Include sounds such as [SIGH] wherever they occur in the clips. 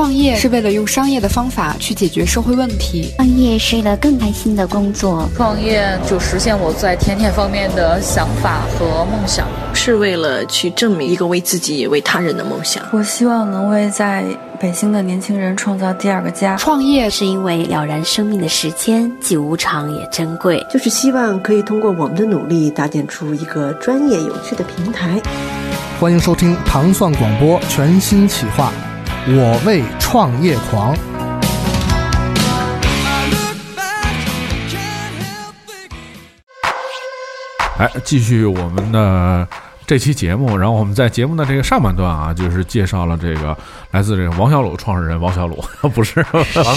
创业是为了用商业的方法去解决社会问题，创业是为了更开心的工作，创业就实现我在甜甜方面的想法和梦想，是为了去证明一个为自己也为他人的梦想。我希望能为在北京的年轻人创造第二个家。创业是因为了然生命的时间既无常也珍贵，就是希望可以通过我们的努力搭建出一个专业有趣的平台。欢迎收听糖蒜广播全新企划。我为创业狂。来，继续我们的这期节目。然后我们在节目的这个上半段啊，就是介绍了这个来自这个王小鲁创始人王小鲁，[LAUGHS] 不是，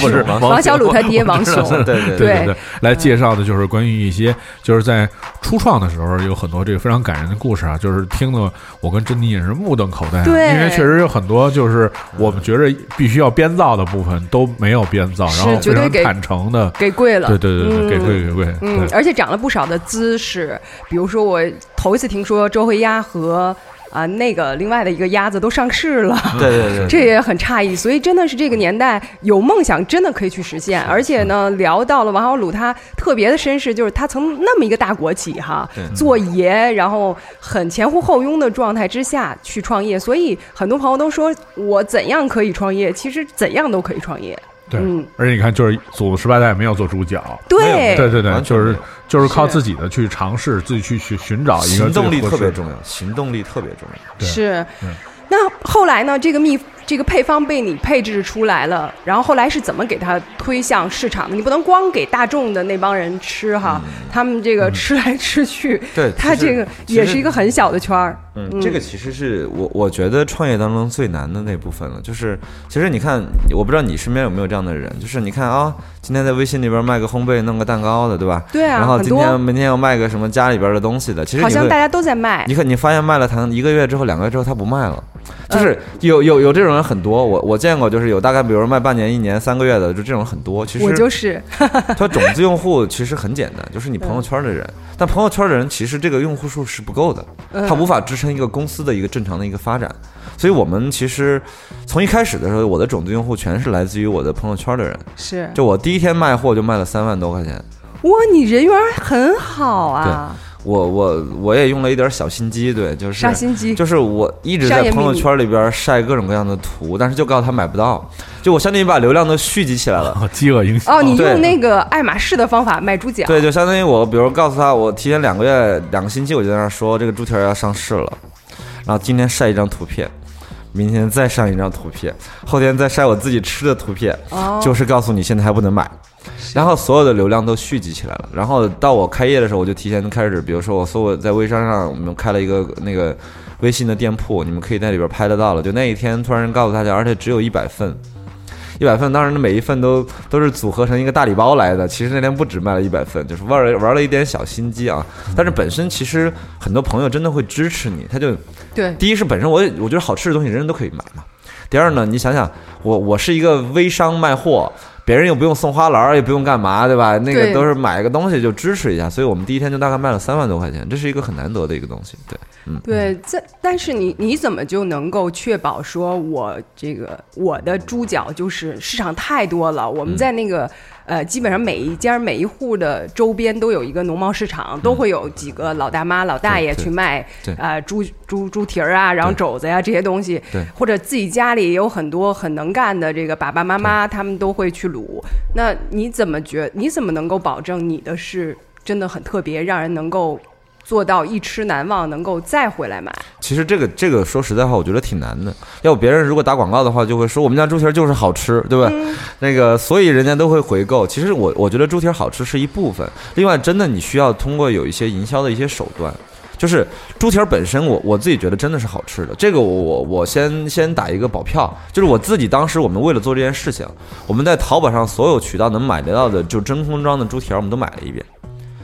不是王小鲁他爹王雄，[LAUGHS] 对对对对，来介绍的就是关于一些就是在初创的时候有很多这个非常感人的故事啊，就是听的我跟珍妮也是目瞪口呆，对，因为确实有很多就是我们觉着必须要编造的部分都没有编造，然后非常坦诚的给跪了，对对对对，给跪给跪，嗯，而且长了不少的姿势，比如说我头一次听说周黑鸭和。啊，那个另外的一个鸭子都上市了，[LAUGHS] 对对对，这也很诧异。所以真的是这个年代有梦想，真的可以去实现。而且呢，聊到了王小鲁他特别的身世，就是他从那么一个大国企哈做爷，然后很前呼后拥的状态之下去创业。所以很多朋友都说我怎样可以创业？其实怎样都可以创业。对，而且你看，就是祖十八代没有做主角，对，对对对，就是就是靠自己的去尝试，自己去去寻找一个行动力特别重要，行动力特别重要，是。那后来呢？这个秘这个配方被你配置出来了，然后后来是怎么给它推向市场的？你不能光给大众的那帮人吃哈，他们这个吃来吃去，对，它这个也是一个很小的圈儿。嗯，这个其实是我我觉得创业当中最难的那部分了。就是其实你看，我不知道你身边有没有这样的人，就是你看啊，今天在微信里边卖个烘焙、弄个蛋糕的，对吧？对啊。然后今天明天要卖个什么家里边的东西的，其实好像大家都在卖。你看，你发现卖了，糖一个月之后、两个月之后，他不卖了。就是有有有这种人很多，我我见过，就是有大概比如卖半年、一年、三个月的，就这种很多。其实我就是，[LAUGHS] 他种子用户其实很简单，就是你朋友圈的人。但朋友圈的人其实这个用户数是不够的，他无法支撑一个公司的一个正常的一个发展。所以我们其实从一开始的时候，我的种子用户全是来自于我的朋友圈的人。是，就我第一天卖货就卖了三万多块钱。哇，你人缘很好啊。我我我也用了一点小心机，对，就是杀心机？就是我一直在朋友圈里边晒各种各样的图，但是就告诉他买不到，就我相当于把流量都蓄积起来了，饥饿营销。哦，你用那个爱马仕的方法卖猪脚？对，就相当于我，比如告诉他，我提前两个月、两个星期我就在那说这个猪蹄要上市了，然后今天晒一张图片，明天再上一张图片，后天再晒我自己吃的图片，就是告诉你现在还不能买。然后所有的流量都蓄积起来了，然后到我开业的时候，我就提前开始，比如说我搜我在微商上，我们开了一个那个微信的店铺，你们可以在里边拍得到了。就那一天，突然告诉大家，而且只有一百份，一百份，当然每一份都都是组合成一个大礼包来的。其实那天不止卖了一百份，就是玩玩了一点小心机啊。但是本身其实很多朋友真的会支持你，他就对，第一是本身我我觉得好吃的东西人人都可以买嘛。第二呢，你想想我我是一个微商卖货。别人又不用送花篮，也不用干嘛，对吧？那个都是买个东西就支持一下，所以我们第一天就大概卖了三万多块钱，这是一个很难得的一个东西，对，嗯，对。这但是你你怎么就能够确保说我这个我的猪脚就是市场太多了？我们在那个。呃，基本上每一家每一户的周边都有一个农贸市场，都会有几个老大妈、老大爷去卖，呃，猪猪猪蹄儿啊，然后肘子呀这些东西，或者自己家里也有很多很能干的这个爸爸妈妈，他们都会去卤。那你怎么觉？你怎么能够保证你的是真的很特别，让人能够？做到一吃难忘，能够再回来买。其实这个这个说实在话，我觉得挺难的。要不别人如果打广告的话，就会说我们家猪蹄儿就是好吃，对吧？那个所以人家都会回购。其实我我觉得猪蹄儿好吃是一部分，另外真的你需要通过有一些营销的一些手段。就是猪蹄儿本身，我我自己觉得真的是好吃的。这个我我我先先打一个保票，就是我自己当时我们为了做这件事情，我们在淘宝上所有渠道能买得到的就真空装的猪蹄儿我们都买了一遍。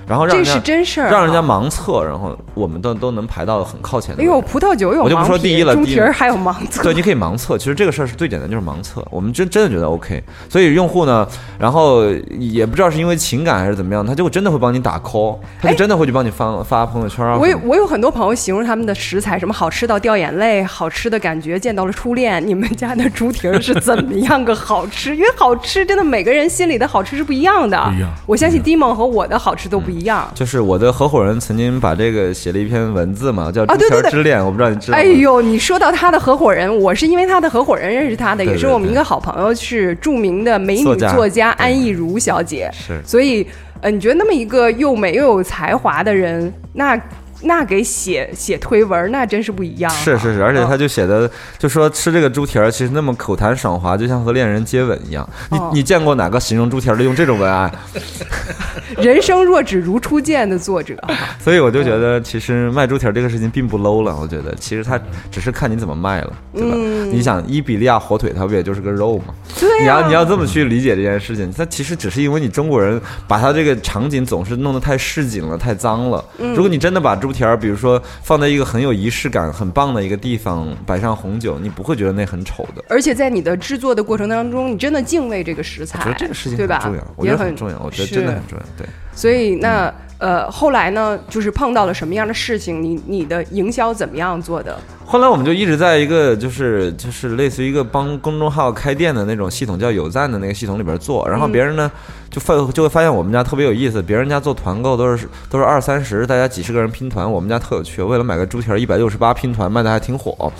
然后让人家这是真事儿啊让人家盲测，然后我们都都能排到很靠前。哎呦，葡萄酒有我就不说第一了猪蹄儿还有盲测。对，你可以盲测，其实这个事儿是最简单，就是盲测。我们真真的觉得 OK，所以用户呢，然后也不知道是因为情感还是怎么样，他就真的会帮你打 call，他就真的会去帮你发发朋友圈啊。我有我有很多朋友形容他们的食材，什么好吃到掉眼泪，好吃的感觉见到了初恋。你们家的猪蹄儿是怎么样个好吃？因为好吃真的每个人心里的好吃是不一样的。不一样我相信 Dimon 和我的好吃都不一样。就是我的合伙人曾经把这个写了一篇文字嘛，叫《猪啊对对之恋》，我不知道你知？哎呦，你说到他的合伙人，我是因为他的合伙人认识他的，对也是我们一个好朋友，是著名的美女作家作家安逸如小姐。是。所以，呃，你觉得那么一个又美又有才华的人，那那给写写推文，那真是不一样啊。是是是，而且他就写的，就说吃这个猪蹄儿其实那么口谈爽滑，就像和恋人接吻一样。你哦你见过哪个形容猪蹄儿的用这种文案？[LAUGHS] [LAUGHS] 人生若只如初见的作者，所以我就觉得，其实卖猪蹄儿这个事情并不 low 了。我觉得，其实他只是看你怎么卖了，对吧？嗯你想伊比利亚火腿，它不也就是个肉吗？对啊你要你要这么去理解这件事情，它其实只是因为你中国人把它这个场景总是弄得太市井了，太脏了。嗯如果你真的把猪蹄儿，比如说放在一个很有仪式感、很棒的一个地方，摆上红酒，你不会觉得那很丑的。而且在你的制作的过程当中，你真的敬畏这个食材，我觉得这个事情对吧？很重要，我觉得很重要，我觉得真的很重要。对。所以那呃，后来呢，就是碰到了什么样的事情？你你的营销怎么样做的？后来我们就一直在一个就是就是类似于一个帮公众号开店的那种系统，叫有赞的那个系统里边做，然后别人呢就发就会发现我们家特别有意思，别人家做团购都是都是二三十，大家几十个人拼团，我们家特有趣，为了买个猪蹄儿一百六十八拼团卖的还挺火。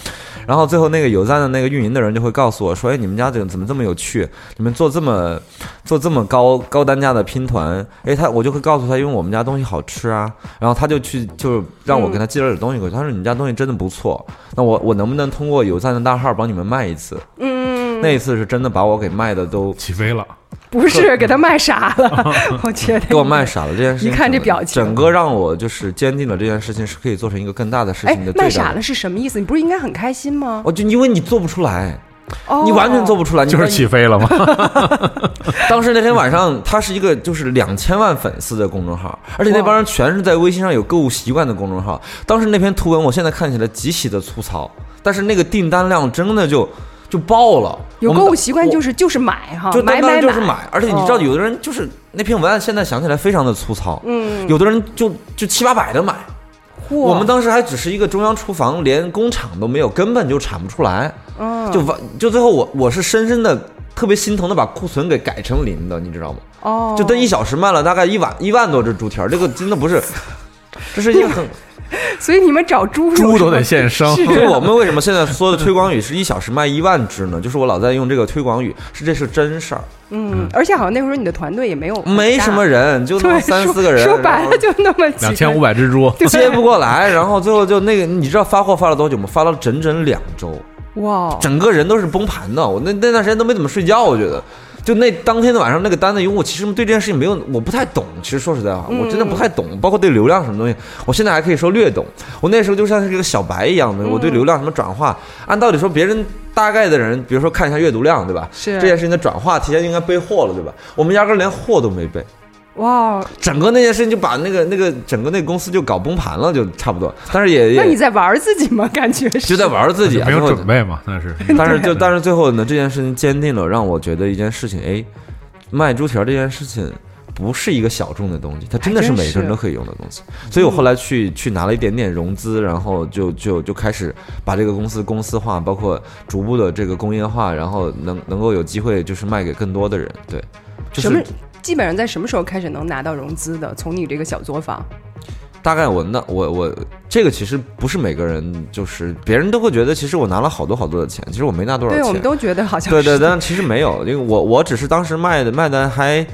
然后最后那个有赞的那个运营的人就会告诉我说：“哎，你们家怎么怎么这么有趣？你们做这么做这么高高单价的拼团？哎，他我就会告诉他，因为我们家东西好吃啊。然后他就去就让我给他寄了点东西过去，他说你们家东西真的不错，那我我能不能通过有赞的大号帮你们卖一次？嗯，那一次是真的把我给卖的都起飞了。[LAUGHS] 不是给他卖傻了，[LAUGHS] 我觉得给我卖傻了这件事情，一看这表情，整个让我就是坚定了这件事情是可以做成一个更大的事哎情的。，卖傻了是什么意思？你不是应该很开心吗？我就因为你做不出来。哦你完全做不出来，你就是起飞了吗？[LAUGHS] 当时那天晚上，他是一个就是两千万粉丝的公众号，而且那帮人全是在微信上有购物习惯的公众号。当时那篇图文，我现在看起来极其的粗糙，但是那个订单量真的就就爆了。有购物习惯就是就是买哈，就单单就是买，而且你知道，哦有的人就是那篇文案，现在想起来非常的粗糙，嗯有的人就就七八百的买。嚯我们当时还只是一个中央厨房，连工厂都没有，根本就产不出来。嗯就完，就最后我我是深深的特别心疼的把库存给改成零的，你知道吗？哦，就这一小时卖了大概一万一万多只猪蹄儿，这个真的不是，[LAUGHS] 这是一个很。[LAUGHS] 所以你们找猪猪都得现生。所以我们为什么现在说的推广语是一小时卖一万只呢？就是我老在用这个推广语，是这是真事儿，嗯，而且好像那会儿你的团队也没有没什么人，就那么三四个人，说白了就那么两千五百只猪，接不过来，然后最后就那个，你知道发货发了多久吗？发了整整两周，哇，整个人都是崩盘的。我那那段时间都没怎么睡觉，我觉得。就那当天的晚上，那个单子，因为我其实对这件事情没有，我不太懂。其实说实在话，我真的不太懂，包括对流量什么东西，我现在还可以说略懂。我那时候就像是一个小白一样的，我对流量什么转化，按道理说别人大概的人，比如说看一下阅读量，对吧？是这件事情的转化提前应该备货了，对吧？我们压根儿连货都没备。哇，整个那件事情就把那个那个整个那个公司就搞崩盘了，就差不多。但是也也那你在玩自己吗？感觉是就在玩自己 [LAUGHS] 啊，没有准备嘛，但是。但是就但是最后呢，这件事情坚定了让我觉得一件事情，哎，卖猪蹄儿这件事情不是一个小众的东西，它真的是每个人都可以用的东西。所以我后来去去拿了一点点融资，然后就就就开始把这个公司公司化，包括逐步的这个工业化，然后能能够有机会就是卖给更多的人。对，就是什么？基本上在什么时候开始能拿到融资的？从你这个小作坊，大概我那我我这个其实不是每个人，就是别人都会觉得，其实我拿了好多好多的钱，其实我没拿多少钱。对我们都觉得好像对对，但其实没有，因为我我只是当时卖的卖的还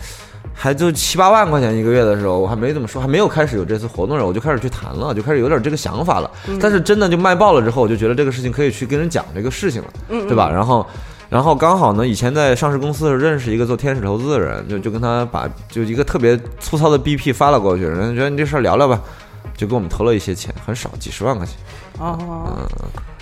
还就七八万块钱一个月的时候，我还没怎么说，还没有开始有这次活动的时候，我就开始去谈了，就开始有点这个想法了。嗯但是真的就卖爆了之后，我就觉得这个事情可以去跟人讲这个事情了，嗯对吧？然后。然后刚好呢，以前在上市公司认识一个做天使投资的人，就就跟他把就一个特别粗糙的 BP 发了过去，人家觉得你这事儿聊聊吧，就给我们投了一些钱，很少，几十万块钱。哦，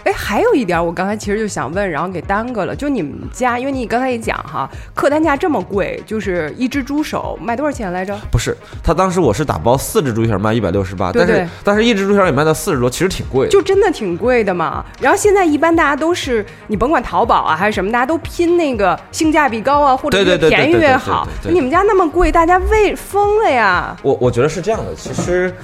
哎，还有一点，我刚才其实就想问，然后给耽搁了。就你们家，因为你刚才也讲哈，客单价这么贵，就是一只猪手卖多少钱来着？不是，他当时我是打包四只猪蹄儿卖一百六十八，但是但是一只猪蹄儿也卖到四十多，其实挺贵的。就真的挺贵的嘛。然后现在一般大家都是，你甭管淘宝啊还是什么，大家都拼那个性价比高啊，或者越便宜越好。你们家那么贵，大家为疯了呀！我我觉得是这样的，其实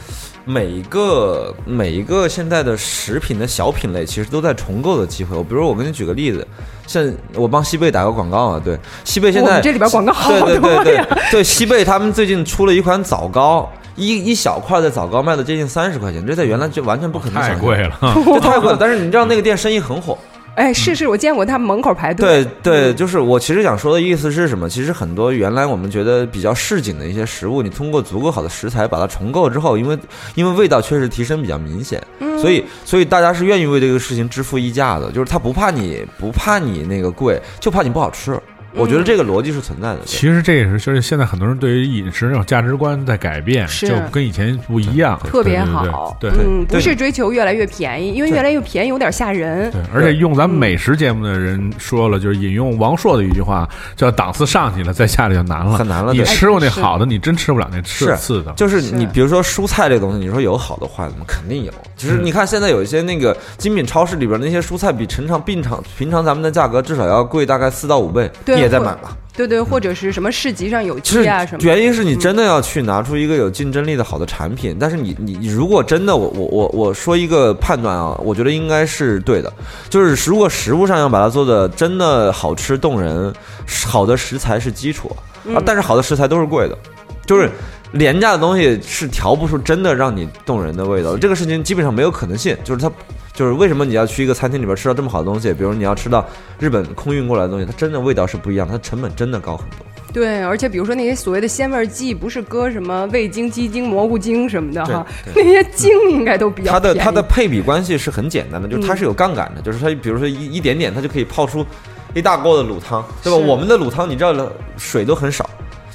每一个每一个现在的食品的小品类，其实都在重构的机会。我比如我给你举个例子，像我帮西贝打个广告啊，对，西贝现在我这里边广告好对对对对对，西贝他们最近出了一款枣糕。一一小块的枣糕卖了接近三十块钱，这在原来就完全不可能想象，太贵了。[LAUGHS] 这太贵了。但是你知道那个店生意很火，哎，是是，我见过他们门口排对队。对，就是我其实想说的意思是什么？其实很多原来我们觉得比较市井的一些食物，你通过足够好的食材把它重构之后，因为因为味道确实提升比较明显，所以所以大家是愿意为这个事情支付溢价的，就是他不怕你不怕你那个贵，就怕你不好吃。我觉得这个逻辑是存在的。其实这也是，就是现在很多人对于饮食那种价值观在改变，就跟以前不一样，特别好，对不是追求越来越便宜，因为越来越便宜有点吓人。对，而且用咱们美食节目的人说了，就是引用王朔的一句话，叫“档次上去了，再下来就难了，很难了你吃过那好的，你真吃不了那次是次的。就是是你比如说蔬菜这东西，你说有好的坏的吗？肯定有。其实你看现在有一些那个精品超市里边那些蔬菜，比平常平常平常咱们的价格至少要贵大概四到五倍，对你也在买吧？对对，或者是什么市集上有其实啊什么。原因是你真的要去拿出一个有竞争力的好的产品，但是你你你如果真的我我我我说一个判断啊，我觉得应该是对的，就是如果食物上要把它做的真的好吃动人，好的食材是基础啊，但是好的食材都是贵的，就是。廉价的东西是调不出真的让你动人的味道，这个事情基本上没有可能性。就是它，就是为什么你要去一个餐厅里边吃到这么好的东西，比如你要吃到日本空运过来的东西，它真的味道是不一样，它成本真的高很多。对，而且比如说那些所谓的鲜味剂，不是搁什么味精、鸡精、蘑菇精什么的哈，[LAUGHS] 那些精应该都比较它的它的配比关系是很简单的，就是它嗯是有杠杆的，就是它比如说一一点点，它就可以泡出一大锅的卤汤，对吧？我们的卤汤你知道了，水都很少。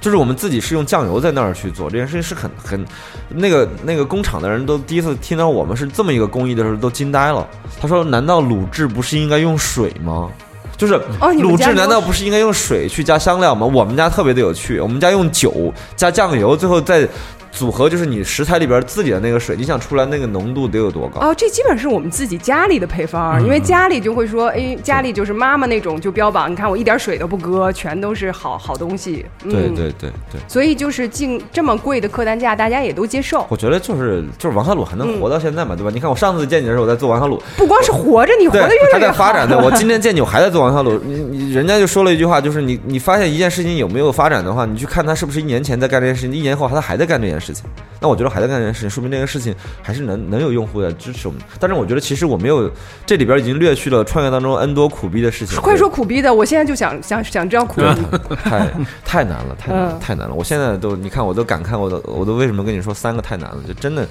就是我们自己是用酱油在那儿去做这件事情，是很很，那个那个工厂的人都第一次听到我们是这么一个工艺的时候都惊呆了。他说：“难道卤制不是应该用水吗？就是卤制难道不是应该用水去加香料吗？我们家特别的有趣，我们家用酒加酱油，最后再组合，就是你食材里边自己的那个水，你想出来那个浓度得有多高？哦，这基本是我们自己家里的配方，因为家里就会说，哎，家里就是妈妈那种就标榜，你看我一点水都不搁，全都是好好东西。嗯、对对对对，所以就是进这么贵的客单价，大家也都接受。我觉得就是就是王小卤还能嗯活到现在嘛，对吧？你看我上次见你的时候，我在做王小卤，不光是活着，你活对得越，还来越好。在发展的。[LAUGHS] 我今天见你，我还在做王小卤。你你人家就说了一句话，就是你你发现一件事情有没有发展的话，你去看他是不是一年前在干这件事情，一年后他还在干这件事情。那我觉得还在干这件事情，说明这个事情还是能能有用户的支持我们。但是我觉得其实我没有这里边已经略去了创业当中 N 多苦逼的事情。快说苦逼的，我现在就想想想知道苦逼。[LAUGHS] 太太难了，太难了嗯，太难了！我现在都，你看，我都感慨，我都，我都为什么跟你说三个太难了？就真的，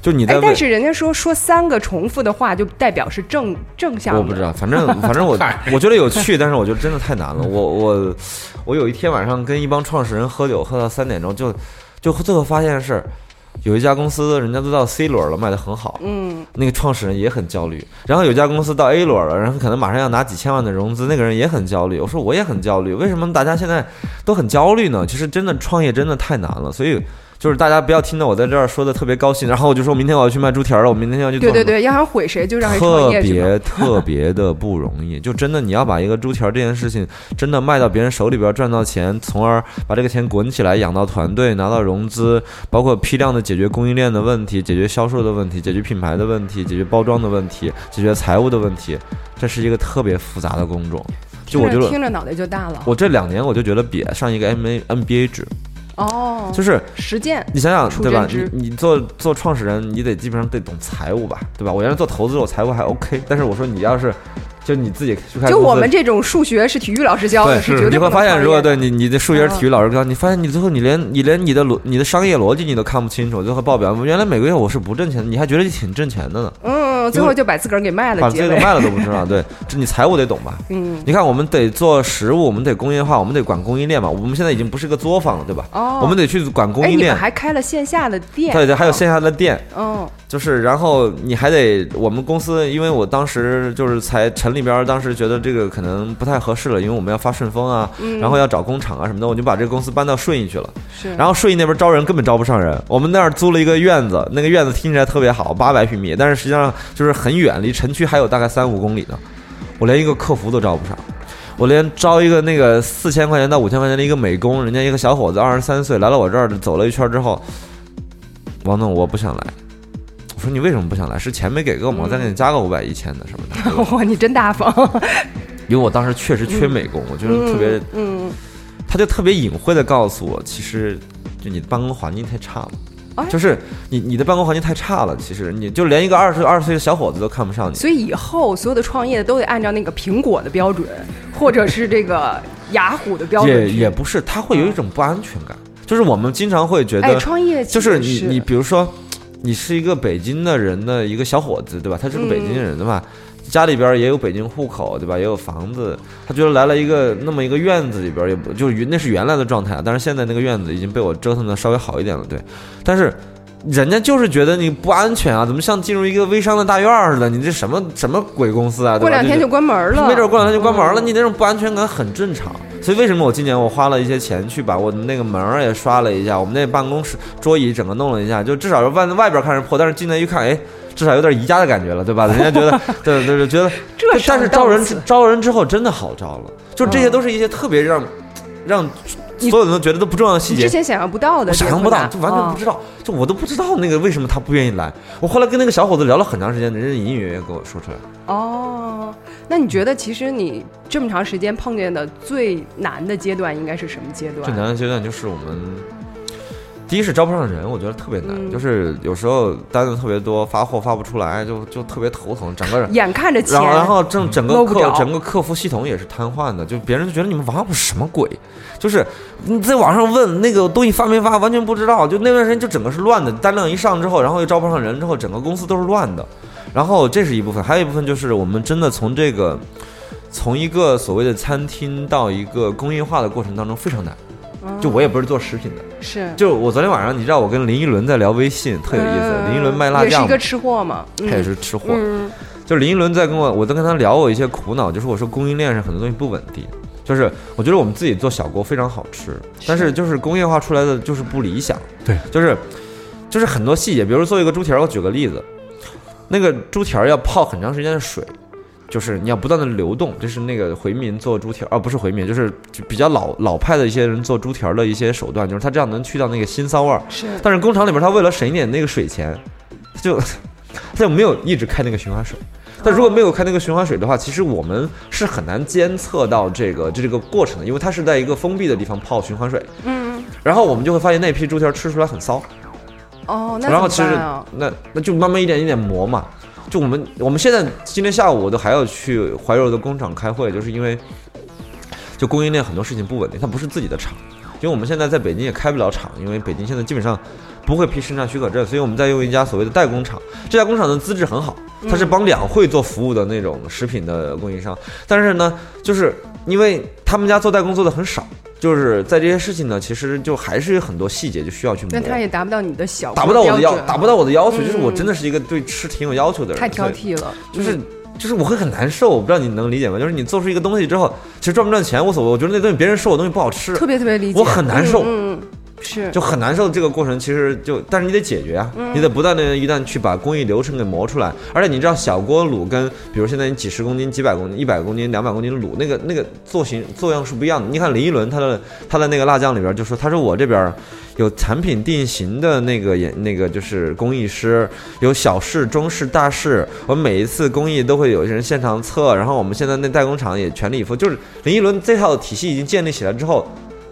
就你在哎，为，但是人家说说三个重复的话，就代表是正正向的。我不知道，反正 [LAUGHS] 反正我我觉得有趣，但是我觉得真的太难了。我我我有一天晚上跟一帮创始人喝酒，喝到三点钟，就就最后发现是。有一家公司，人家都到 C 轮了，卖的很好，嗯，那个创始人也很焦虑。然后有家公司到 A 轮了，然后可能马上要拿几千万的融资，那个人也很焦虑。我说我也很焦虑，为什么大家现在都很焦虑呢？其实真的创业真的太难了，所以就是大家不要听到我在这儿说的特别高兴，然后我就说明天我要去卖猪蹄儿了，我明天要去做对对对，要想毁谁就让特？别特别的不容易，就真的你要把一个猪蹄儿这件事情真的卖到别人手里边赚到钱，从而把这个钱滚起来，养到团队，拿到融资，包括批量的解决供应链的问题，解决销售的问题，解决品牌的问题，解决包装的问题，解决财务的问题，这是一个特别复杂的工种。就我觉得，听着听着脑袋就大了。我这两年我就觉得比上一个 M A M B A 值，哦，就是实践。你想想，对吧？你你做做创始人，你得基本上得懂财务吧，对吧？我原来做投资，我财务还 OK，但是我说你要是就你自己去看就我们这种数学是体育老师教的，是绝对你会发现，如果对你你的数学是体育老师教，你发现你最后你连你连你的逻你的商业逻辑你都看不清楚，最后报表原来每个月我是不挣钱的，你还觉得挺挣钱的呢？嗯，嗯，最后就把自个儿给卖了，把自个卖了都不知道。对，这你财务得懂吧？嗯，你看，我们得做实物，我们得工业化，我们得管供应链嘛。我们现在已经不是个作坊了，对吧？哦，我们得去管供应链。还开了线下的店？对对，还有线下的店。嗯，就是，然后你还得，我们公司，因为我当时就是才城里边，当时觉得这个可能不太合适了，因为我们要发顺丰啊，然后要找工厂啊什么的，我就把这个公司搬到顺义去了。是，然后顺义那边招人根本招不上人，我们那儿租了一个院子，那个院子听起来特别好，八百平米，但是实际上就是很远，离城区还有大概三五公里呢。我连一个客服都招不上，我连招一个那个四千块钱到五千块钱的一个美工，人家一个小伙子二十三岁来了我这儿走了一圈之后，王总我不想来。我说你为什么不想来？是钱没给够吗？我再给你加个五百一千的什么的。哇，你真大方。[LAUGHS] 因为我当时确实缺美工，我觉得特别，嗯，他就特别隐晦的告诉我，其实就你的办公环境太差了。就是你你的办公环境太差了，其实你就连一个二十二十岁的小伙子都看不上你。所以以后所有的创业都得按照那个苹果的标准，或者是这个雅虎的标准。也也不是，他会有一种不安全感。就是我们经常会觉得，创业就是你你比如说，你是一个北京的人的一个小伙子，对吧？他是个北京人，对吧？家里边也有北京户口，对吧？也有房子。他觉得来了一个那么一个院子里边，也不就是那是原来的状态啊。但是现在那个院子已经被我折腾的稍微好一点了，对。但是人家就是觉得你不安全啊，怎么像进入一个微商的大院似的？你这什么什么鬼公司啊？过两天就关门了，没准过两天就关门了。你那种不安全感很正常。所以为什么我今年我花了一些钱去把我的那个门儿也刷了一下，我们那办公室桌椅整个弄了一下，就至少是外外边看着破，但是进来一看，哎。至少有点宜家的感觉了，对吧？人家觉得，对对对，觉得，[LAUGHS] 但是招人招人之后真的好招了，就这些都是一些特别让让所有人都觉得都不重要的细节，之前想象不到的，想象不到，就完全不知道，就我都不知道那个为什么他不愿意来。我后来跟那个小伙子聊了很长时间，人家隐隐约约跟我说出来。哦，那你觉得其实你这么长时间碰见的最难的阶段应该是什么阶段？最难的阶段就是我们。第一是招不上人，我觉得特别难，就是有时候单子特别多，发货发不出来，就就特别头疼。整个人眼看着钱，然后然后整整个客整个客服系统也是瘫痪的，就别人就觉得你们网上什么鬼，就是你在网上问那个东西发没发，完全不知道。就那段时间就整个是乱的，单量一上之后，然后又招不上人，之后整个公司都是乱的。然后这是一部分，还有一部分就是我们真的从这个从一个所谓的餐厅到一个工业化的过程当中非常难。就我也不是做食品的，是。就我昨天晚上，你知道我跟林依轮在聊微信，特有意思。林依轮卖辣酱，也是一个吃货嘛，他也是吃货。就林依轮在跟我，我在跟他聊我一些苦恼，就是我说供应链上很多东西不稳定，就是我觉得我们自己做小锅非常好吃，但是就是工业化出来的就是不理想。对，就是就是很多细节，比如做一个猪蹄儿，我举个例子，那个猪蹄儿要泡很长时间的水。就是你要不断的流动，这是那个回民做猪蹄儿，啊不是回民，就是比较老老派的一些人做猪蹄儿的一些手段，就是他这样能去掉那个腥骚味儿。是，但是工厂里面他为了省一点那个水钱，就他就没有一直开那个循环水。但如果没有开那个循环水的话，其实我们是很难监测到这个这个过程的，因为它是在一个封闭的地方泡循环水。嗯。然后我们就会发现那批猪蹄儿吃出来很骚。哦，那然后其实那那就慢慢一点一点磨嘛。就我们我们现在今天下午我都还要去怀柔的工厂开会，就是因为就供应链很多事情不稳定，它不是自己的厂，因为我们现在在北京也开不了厂，因为北京现在基本上不会批生产许可证，所以我们在用一家所谓的代工厂，这家工厂的资质很好，它是帮两会做服务的那种食品的供应商，但是呢，就是因为他们家做代工做的很少。就是在这些事情呢，其实就还是有很多细节就需要去磨。但他也达不到你的小，达不到我的要，达不到我的要求。就是我真的是一个对吃挺有要求的人，太挑剔了。就是就是我会很难受，我不知道你能理解吗？就是你做出一个东西之后，其实赚不赚钱无所谓，我觉得那东西别人说我东西不好吃，特别特别理解，我很难受。嗯。是，就很难受。这个过程其实就，但是你得解决啊，你得不断的一旦去把工艺流程给磨出来。而且你知道，小锅卤跟比如现在你几十公斤、几百公斤、一百公斤、两百公斤卤，那个那个做型做样是不一样的。你看林依轮他的他的那个辣酱里边就说，他说我这边有产品定型的那个演那个就是工艺师，有小试、中试、大试，我们每一次工艺都会有一些人现场测。然后我们现在那代工厂也全力以赴，就是林依轮这套体系已经建立起来之后。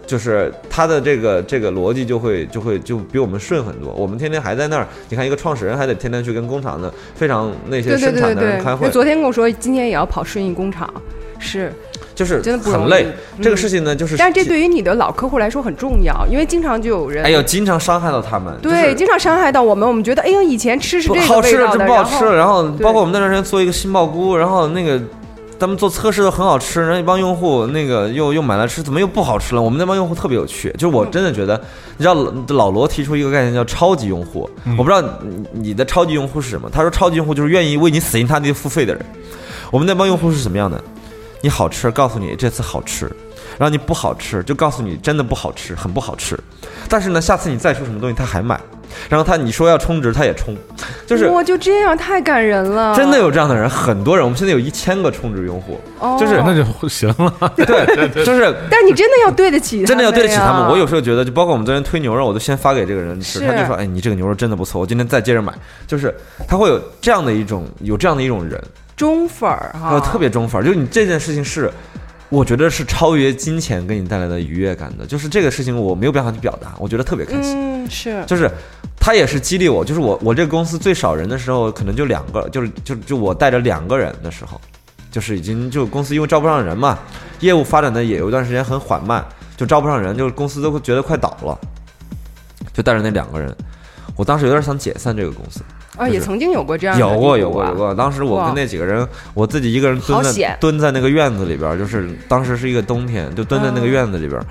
就是他的这个这个逻辑就会就会就比我们顺很多。我们天天还在那儿，你看一个创始人还得天天去跟工厂的非常那些生产的人开会。昨天跟我说今天也要跑顺义工厂，是。就是真的不容易很累。嗯这个事情呢，就是但是这对于你的老客户来说很重要，因为经常就有人哎呦，经常伤害到他们，对，就是经常伤害到我们。我们觉得，哎呦，以前吃是这个好吃了味道的，就不好吃了，然然后包括我们那段时间做一个杏鲍菇，然后那个他们做测试都很好吃，然后一帮用户那个又又买来吃，怎么又不好吃了？我们那帮用户特别有趣，就是我真的觉得，你知道老老罗提出一个概念叫超级用户，我不知道你你的超级用户是什么？他说超级用户就是愿意为你死心塌地付费的人。我们那帮用户是什么样的？你好吃，告诉你这次好吃，然后你不好吃，就告诉你真的不好吃，很不好吃。但是呢，下次你再出什么东西，他还买，然后他你说要充值，他也充，就是我，就这样太感人了，真的有这样的人，很多人。我们现在有一千个充值用户，哦就是那就行了。对，[LAUGHS] 就是但你真的要对得起，真的要对得起他们。我有有时候觉得，就包括我们昨天推牛肉，我都先发给这个人吃，他就说：“哎，你这个牛肉真的不错，我今天再接着买。”就是他会有这样的一种有这样的一种人，忠粉儿哈，呃，特别忠粉儿。就是你这件事情是，我觉得是超越金钱给你带来的愉悦感的。就是这个事情我没有办法去表达，我觉得特别开心。嗯，是，就是他也是激励我，就是我我这个公司最少人的时候，可能就两个，就是就就我带着两个人的时候，就是已经就公司因为招不上人嘛，业务发展的也有一段时间很缓慢，就招不上人，就是公司都会觉得快倒了，就带着那两个人，我当时有点想解散这个公司。啊，也曾经有过这样的有过有过有过，当时我跟那几个人，我自己一个人蹲在蹲在那个院子里边儿，就是当时是一个冬天，就蹲在那个嗯。院子里边儿，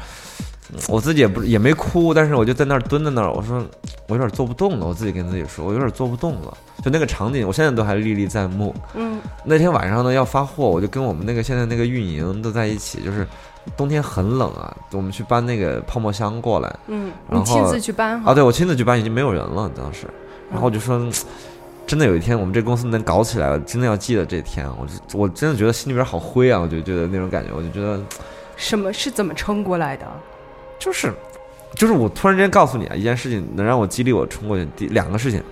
我自己也不也没哭，但是我就在那儿蹲在那儿，我说我有点做不动了，我自己跟自己说，我有点做不动了，就那个场景，我现在都还历历在目。嗯，那天晚上呢要发货，我就跟我们那个现在那个运营都在一起，就是冬天很冷啊，我们去搬那个泡沫箱过来，嗯，然后你亲自去搬哈啊，对我亲自去搬，已经没有人了当时，然后我就说。嗯真的有一天我们这公司能搞起来了，真的要记得这天，我就我真的觉得心里边好灰啊，我就觉得那种感觉，我就觉得什么是怎么撑过来的？就是，就是我突然之间告诉你啊，一件事情能让我激励我冲过去。第两个事情，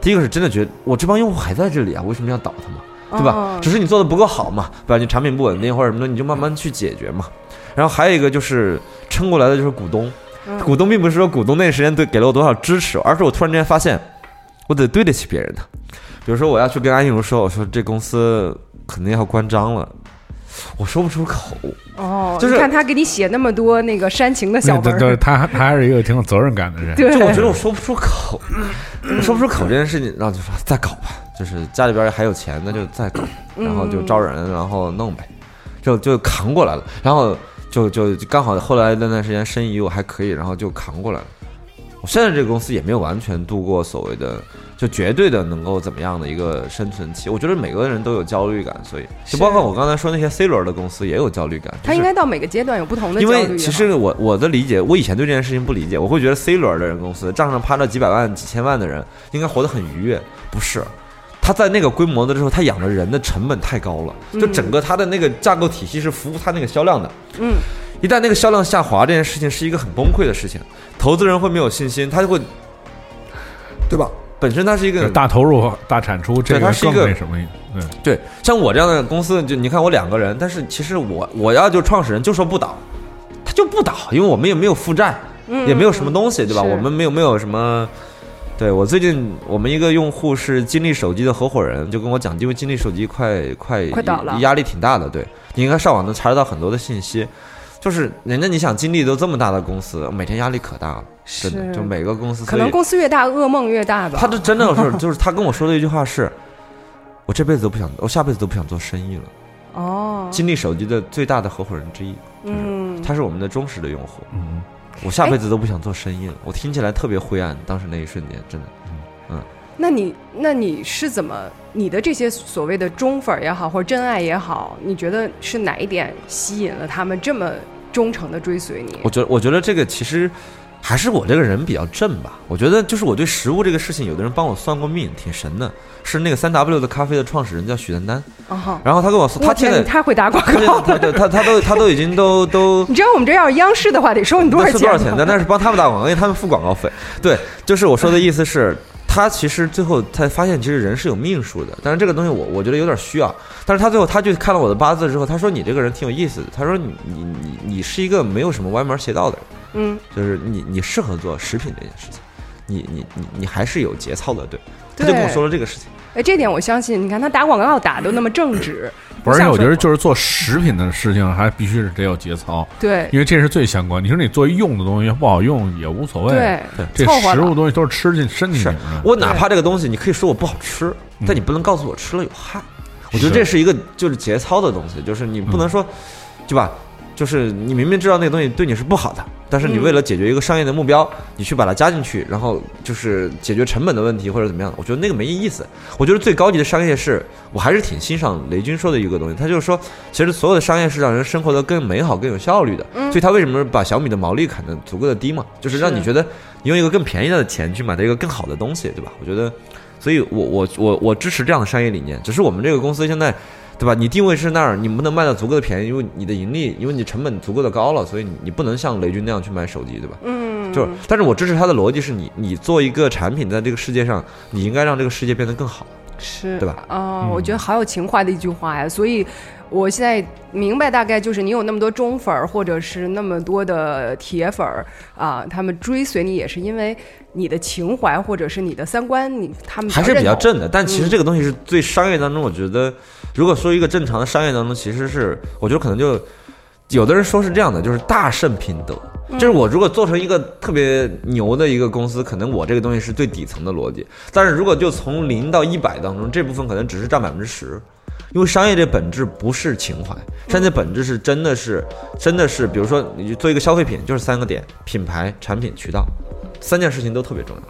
第一个是真的觉得我这帮用户还在这里啊，为什么要倒他们？对吧哦？只是你做的不够好嘛，不然你产品不稳定或者什么的，你就慢慢去解决嘛。然后还有一个就是撑过来的就是股东，嗯股东并不是说股东那时间对给了我多少支持，而是我突然之间发现，我得对得起别人的。比如说我要去跟安静茹说，我说这公司肯定要关张了，我说不出口。哦，就是看他给你写那么多那个煽情的小对对，文儿，他他还是一个挺有责任感的人。对，就我觉得我说不出口，我说不出口这件事情，然后就说再搞吧，就是家里边还有钱，那就再搞，然后就招人，然后弄呗，就就扛过来了，然后就就就刚好后来那段时间生意又还可以，然后就扛过来了。我现在这个公司也没有完全度过所谓的就绝对的能够怎么样的一个生存期，我觉得每个人都有焦虑感，所以就包括我刚才说那些 C 轮的公司也有焦虑感，他应该到每个阶段有不同的因焦虑。为其实我我的理解，我以前对这件事情不理解，我会觉得 C 轮的人公司账上趴着几百万、几千万的人，应该活得很愉悦，不是？他在那个规模的时候，他养的人的成本太高了，就整个他的那个架构体系是服务他那个销量的。嗯，一旦那个销量下滑，这件事情是一个很崩溃的事情，投资人会没有信心，他就会，对吧？本身它是一个大投入大产出，这个对它是一个更那什么？嗯，对，像我这样的公司，就你看我两个人，但是其实我我要就创始人就说不倒，他就不倒，因为我们也没有负债，嗯也没有什么东西，对吧？我们没有没有什么。对我最近，我们一个用户是金立手机的合伙人，就跟我讲，因为金立手机快快快倒了压力挺大的。对你应该上网能查得到很多的信息，就是人家你想金立都这么大的公司，每天压力可大了，真的就每个公司，可能公司越大，噩梦越大吧。他这真的是，就是他跟我说的一句话是：我这辈子都不想，我下辈子都不想做生意了。哦，金立手机的最大的合伙人之一，嗯，他是我们的忠实的用户。嗯，我下辈子都不想做生意了。我听起来特别灰暗，当时那一瞬间真的。嗯那你那你是怎么你的这些所谓的忠粉儿也好，或者真爱也好，你觉得是哪一点吸引了他们这么忠诚的追随你？我觉得，我觉得这个其实还是我这个人比较正吧。我觉得就是我对食物这个事情，有的人帮我算过命，挺神的。是那个三 W 的咖啡的创始人叫许丹丹，然后他跟我说，他现在你太会打广告了。他他他他都他都已经都都 [LAUGHS] 你知道我们这要是央视的话，得收你多少钱多少钱？但那是帮他们打广告，因为他们付广告费。对，就是我说的意思是，他其实最后才发现，其实人是有命数的。但是这个东西我我觉得有点虚啊。但是他最后他就看了我的八字之后，他说你这个人挺有意思的。他说你你你你是一个没有什么歪门邪道的人，嗯，就是你你适合做食品这件事情，你你你你还是有节操的。对，他就跟我说了这个事情。哎，这点我相信。你看他打广告打的那么正直，不是，而且我觉得就是做食品的事情，还必须是得有节操，对因为这是最相关。你说你做用的东西不好用也无所谓，对这食物东西都是吃进身体里是面的。我哪怕这个东西你可以说我不好吃，但你不能告诉我吃了有害。我觉得这是一个就是节操的东西，就是你不能说，对吧？就是你明明知道那个东西对你是不好的，但是你为了解决一个商业的目标，你去把它加进去，然后就是解决成本的问题或者怎么样，我觉得那个没意思。我觉得最高级的商业是，我还是挺欣赏雷军说的一个东西，他就是说，其实所有的商业是让人生活的更美好、更有效率的。所以他为什么把小米的毛利砍得足够的低嘛？就是让你觉得你用一个更便宜的钱去买到一个更好的东西，对吧？我觉得，所以我我我我支持这样的商业理念。只是我们这个公司现在，对吧？你定位是那儿，你不能卖的足够的便宜，因为你的盈利，因为你成本足够的高了，所以你你不能像雷军那样去买手机，对吧？嗯，就是，但是我支持他的逻辑是你你做一个产品在这个世界上，你应该让这个世界变得更好。是对吧啊、我觉得好有情怀的一句话呀，所以。我现在明白，大概就是你有那么多忠粉儿，或者是那么多的铁粉儿啊，他们追随你也是因为你的情怀，或者是你的三观，你他们还是比较正的。但其实嗯这个东西是最商业当中，我觉得，如果说一个正常的商业当中，其实是我觉得可能就有的人说是这样的，就是大圣品德。就是我如果做成一个特别牛的一个公司，可能我这个东西是最底层的逻辑。但是如果就从零到一百当中，这部分可能只是占百分之十。因为商业这本质不是情怀，商业本质是真的是真的是，比如说你就做一个消费品，就是三个点：品牌、产品、渠道，三件事情都特别重要。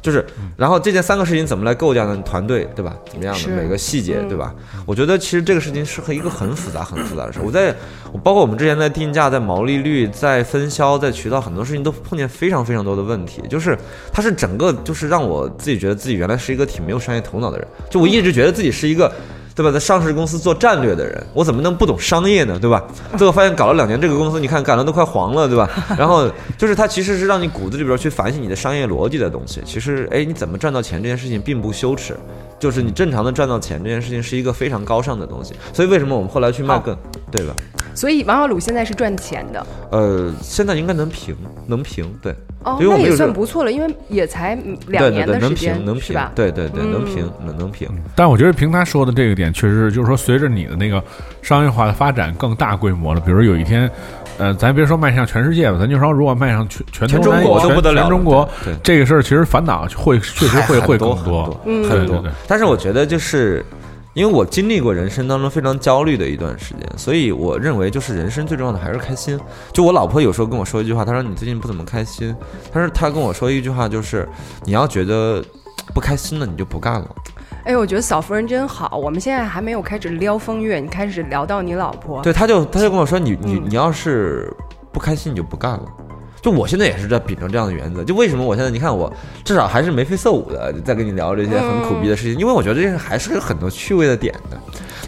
就是，然后这件三个事情怎么来构架呢？团队对吧？怎么样的每个细节嗯对吧？我觉得其实这个事情是和一个很复杂、很复杂的事。我在我包括我们之前在定价、在毛利率、在分销、在渠道，很多事情都碰见非常非常多的问题。就是它是整个就是让我自己觉得自己原来是一个挺没有商业头脑的人。就我一直觉得自己是一个。对吧？在上市公司做战略的人，我怎么能不懂商业呢？对吧？[LAUGHS] 最后发现搞了两年，这个公司你看赶得都快黄了，对吧？[LAUGHS] 然后就是它其实是让你骨子里边去反省你的商业逻辑的东西。其实，哎，你怎么赚到钱这件事情并不羞耻，就是你正常的赚到钱这件事情是一个非常高尚的东西。所以为什么我们后来去卖更，对吧？所以王小鲁现在是赚钱的呃，现在应该能平，能平，对。哦，那也算不错了，因为也才嗯两对对对，能年的时间，平能平是吧？，对对对，能嗯平能能平。但我觉得凭他说的这个点，确实就是说，随着你的那个商业化的发展更大规模了，比如有一天，呃，咱别说迈向全世界吧，咱就说如果迈向全全全中国都全不得了了全中国这个事儿，其实烦恼会确实会会更多很多嗯很多对对对。但是我觉得就是。因为我经历过人生当中非常焦虑的一段时间，所以我认为就是人生最重要的还是开心。就我老婆有时候跟我说一句话，她说你最近不怎么开心，她说她跟我说一句话就是你要觉得不开心了你就不干了。哎，我觉得嫂夫人真好。我们现在还没有开始撩风月，你开始聊到你老婆，对，他就他就跟我说你你嗯你要是不开心你就不干了。就我现在也是在秉承这样的原则。就为什么我现在你看我至少还是眉飞色舞的在跟你聊这些很苦逼的事情，因为我觉得这些还是有很多趣味的点的。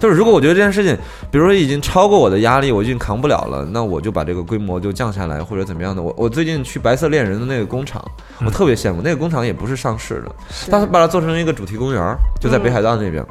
就是如果我觉得这件事情，比如说已经超过我的压力，我已经扛不了了，那我就把这个规模就降下来，或者怎么样的。我我最近去白色恋人的那个工厂，我特别羡慕，那个工厂也不是上市的，但是把它做成一个主题公园，就在北海道那边。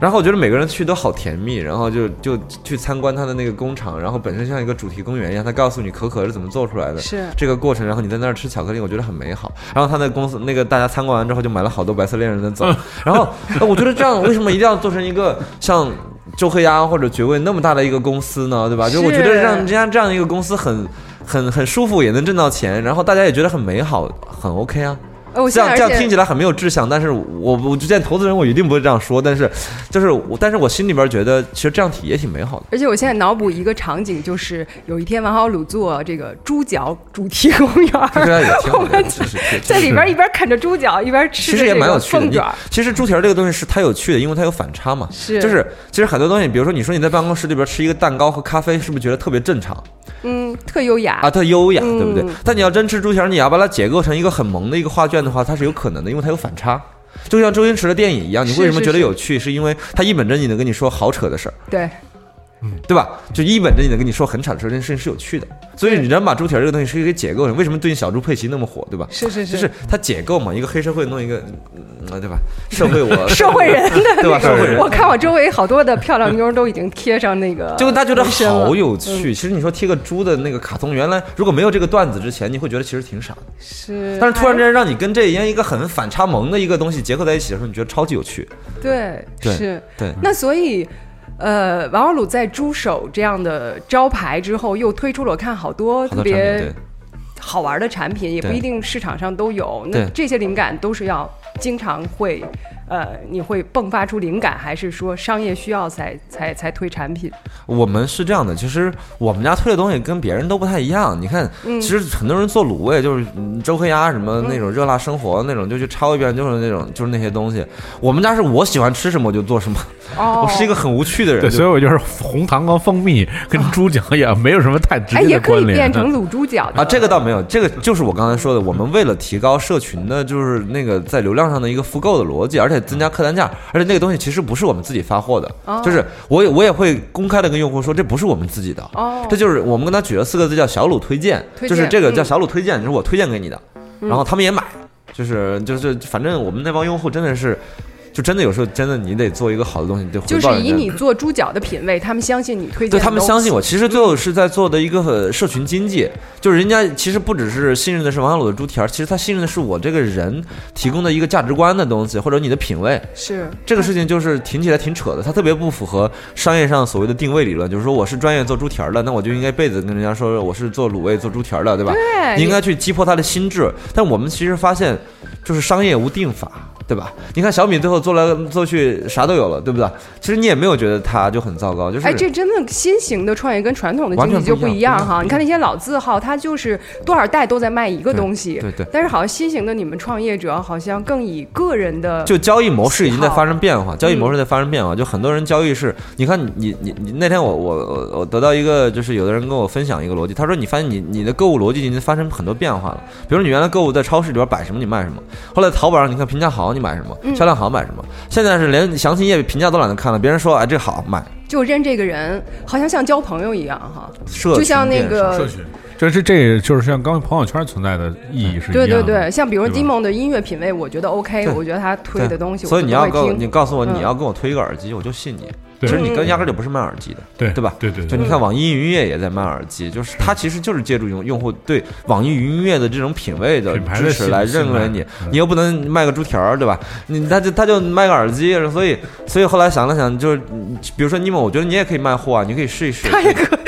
然后我觉得每个人去都好甜蜜，然后就就去参观他的那个工厂，然后本身像一个主题公园一样，他告诉你可可是怎么做出来的，是这个过程，然后你在那儿吃巧克力，我觉得很美好。然后他那公司那个大家参观完之后就买了好多白色恋人的走，[LAUGHS] 然后呃我觉得这样为什么一定要做成一个像周黑鸭或者绝味那么大的一个公司呢？对吧？就我觉得让人家这样一个公司很很很舒服，也能挣到钱，然后大家也觉得很美好，很 OK 啊。这样这样听起来很没有志向，但是我我就见投资人我一定不会这样说，但是就是我，但是我心里边觉得其实这样体也挺美好的。而且我现在脑补一个场景，就是有一天王小鲁做这个猪脚主题公园儿，这也挺好 [LAUGHS] 我的，们其实其实在里边一边啃着猪脚，一边吃其实也蛮有趣的。其实猪蹄儿这个东西是它有趣的，因为它有反差嘛。是就是其实很多东西，比如说你说你在办公室里边吃一个蛋糕和咖啡，是不是觉得特别正常嗯，特优雅啊，特优雅，嗯对不对？但你要真吃猪蹄儿，你要把它解构成一个很萌的一个画卷的话，它是有可能的，因为它有反差。就像周星驰的电影一样，你为什么觉得有趣？是因为他一本正经的跟你说好扯的事儿，对，对吧？就一本正经的跟你说很扯的时候，这件事情是有趣的。所以你能把猪蹄儿这个东西是一个解构，为什么最近小猪佩奇那么火，对吧？是是是就是它解构嘛，一个黑社会弄一个，嗯，对吧？社会我 [LAUGHS] 社会人的 [LAUGHS] 对吧？社会人，我看我周围好多的漂亮妞都已经贴上那个，[LAUGHS] 就大家觉得好有趣。其实你说贴个猪的那个卡通，原来如果没有这个段子之前，你会觉得其实挺傻的。是，但是突然之间让你跟这样一个很反差萌的一个东西结合在一起的时候，你觉得超级有趣。对对是。对，那所以，呃，王小鲁在猪手这样的招牌之后，又推出了我看好多特别好玩的产品，也不一定市场上都有。那这些灵感都是要经常会，呃，你会迸发出灵感，还是说商业需要才才才推产品？我们是这样的，其实我们家推的东西跟别人都不太一样。你看，嗯其实很多人做卤味，就是嗯周黑鸭什么那种热辣生活那种，就去抄一遍，就是那种就是那些东西。我们家是我喜欢吃什么我就做什么，哦 [LAUGHS] 我是一个很无趣的人。对，所以我就是红糖和蜂蜜跟猪脚也没有什么太直哎，接也可以的关联。变成卤猪脚 [LAUGHS] 啊，这个倒没有，这个就是我刚才说的，我们为了提高社群的，就是那个在流量上的一个复购的逻辑，而且增加客单价，而且那个东西其实不是我们自己发货的，哦。就是我也我也会公开的跟用户说，这不是我们自己的，哦。这就是我们跟他举了四个字叫小鲁推荐，推荐就是这个叫嗯。小鲁推荐，就是我推荐给你的，嗯。然后他们也买，就是就是反正我们那帮用户真的是。就真的有时候真的你得做一个好的东西，你得回就是以你做猪脚的品味，他们相信你推荐对。他们相信我，其实最后是在做的一个呃社群经济，就是人家其实不只是信任的是王小鲁的猪蹄儿，其实他信任的是我这个人提供的一个价值观的东西，或者你的品味。是这个事情就是听起来挺扯的，它特别不符合商业上所谓的定位理论，就是说我是专业做猪蹄儿的，那我就应该一辈子跟人家说我是做卤味、做猪蹄儿的，对吧？对你应该去击破他的心智。但我们其实发现，就是商业无定法，对吧？你看小米最后做来做去啥都有了，对不对？其实你也没有觉得它就很糟糕，就是哎，这真的新型的创业跟传统的经济就不一样哈。你看那些老字号，它就是多少代都在卖一个东西，对对对但是好像新型的你们创业者好像更以个人的就交易模式已经在发生变嗯化，交易模式在发生变化。就很多人交易是，你看你你你你那天我我我我得到一个，就是有的人跟我分享一个逻辑，他说你发现你你的购物逻辑已经发生很多变化了。比如你原来购物在超市里边摆什么你卖什么，后来淘宝上你看评价好你买什么，嗯。销量好买什么，现在是连详情页评价都懒得看了，别人说哎这好买，就认这个人，好像像交朋友一样哈，社就像那群电商个。这是这就是像刚朋友圈存在的意义是一样的。对对对，像比如对吧 Dimon 的音乐品味，我觉得 OK，我觉得他推的东西，所以你要告听你告诉我嗯你要跟我推一个耳机，我就信你。对其实你嗯跟压根儿就不是卖耳机的，对对吧？对对对就你看网易云音乐也在卖耳机，就是它其实就是借助用用户对网易云音乐的这种品味的支持来认为你嗯，你又不能卖个猪蹄儿，对吧？你他就他就卖个耳机，所以所以后来想了想，就是嗯比如说尼莫，我觉得你也可以卖货啊，你可以试一试。他也可，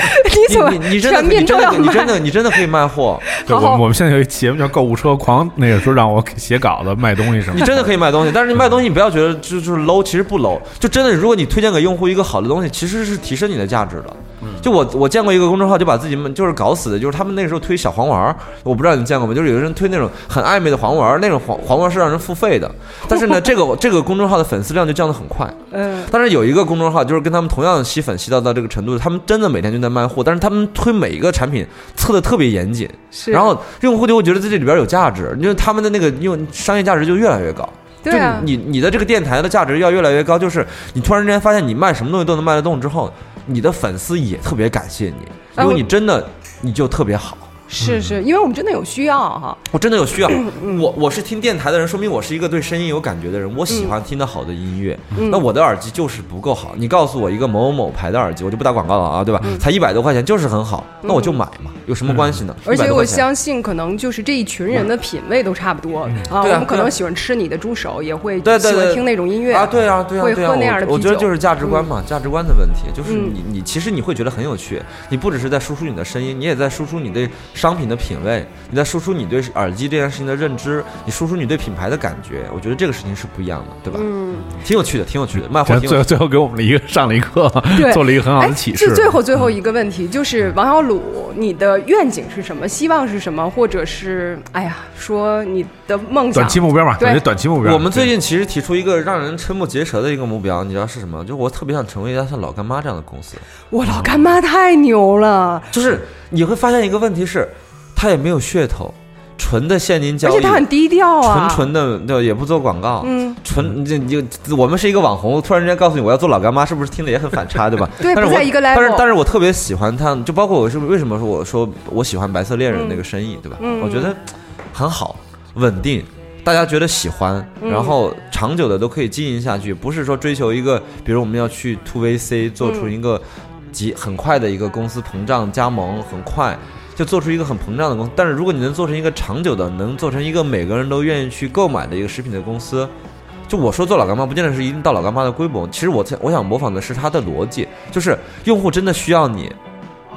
你你你你真的你真的你真的你真的可以卖货，[LAUGHS] 对，我我们现在有一节目叫购物车狂，那个说让我写稿子卖东西什么。你真的可以卖东西，但是你卖东西，你不要觉得就就是 low，其实不 low。就真的，如果你推荐给用户一个好的东西，其实是提升你的价值的。就我我见过一个公众号，就把自己们就是搞死的，就是他们那个时候推小黄丸儿，我不知道你见过吗？就是有的人推那种很暧昧的黄丸儿，那种黄黄丸儿是让人付费的，但是呢，这个这个公众号的粉丝量就降得很快。[LAUGHS] 嗯，但是有一个公众号，就是跟他们同样吸粉吸到到这个程度，他们真的每天就在卖货，但是他们推每一个产品测的特别严谨，是，然后用户就会觉得在这里边有价值，因为他们的那个用商业价值就越来越高。对啊就你你的这个电台的价值要越来越高，就是你突然之间发现你卖什么东西都能卖得动之后，你的粉丝也特别感谢你，因为你真的你就特别好。是是，因为我们真的有需要哈。我真的有需要，嗯。我我是听电台的人，说明我是一个对声音有感觉的人。我喜欢听的好的音乐，嗯。那我的耳机就是不够好。你告诉我一个某某某牌的耳机，我就不打广告了啊，对吧？嗯。才一百多块钱，就是很好，那我就买嘛，有什么关系呢？而且我相信，可能就是这一群人的品味都差不多啊。我们可能喜欢吃你的猪手，也会喜欢听那种音乐啊，对啊，对啊，会喝那样的酒。我我觉得就是价值观嘛，价值观的问题，就是嗯。你你其实你会觉得很有趣，你不只是在输出你的声音，你也在输出你对商品的品味，你在输出你对耳机这件事情的认知，你输出你对品牌的感觉，我觉得这个事情是不一样的，对吧？嗯，挺有趣的，挺有趣的。最后最后给我们了一个上了一课对，做了一个很好哎的启示。这最后最后一个问题就是王小鲁，你的愿景是什么？希望是什么？或者是哎呀，说你的梦想短期目标嘛，对感觉短期目标。我们最近其实提出一个让人瞠目结舌的一个目标，你知道是什么？就我特别想成为一家像老干妈这样的公司，我老干妈太牛了，就是你会发现一个问题是，它也没有噱头，纯的现金交易，而且他很低调啊，纯纯的，对，也不做广告，嗯，纯这你就我们是一个网红，突然之间告诉你我要做老干妈，是不是听着也很反差，对吧？[LAUGHS] 对但是我不在一个 level 但是但是我特别喜欢他，就包括我是为什么说我说我喜欢白色恋人那个生意，对吧？嗯我觉得很好，稳定。大家觉得喜欢，嗯然后长久的都可以经营下去，不是说追求一个，比如我们要去 to VC 做出一个极很快的一个公司膨胀加盟，很快就做出一个很膨胀的公司。但是如果你能做成一个长久的，能做成一个每个人都愿意去购买的一个食品的公司，就我说做老干妈，不见得是一定到老干妈的规模。其实我我想模仿的是它的逻辑，就是用户真的需要你，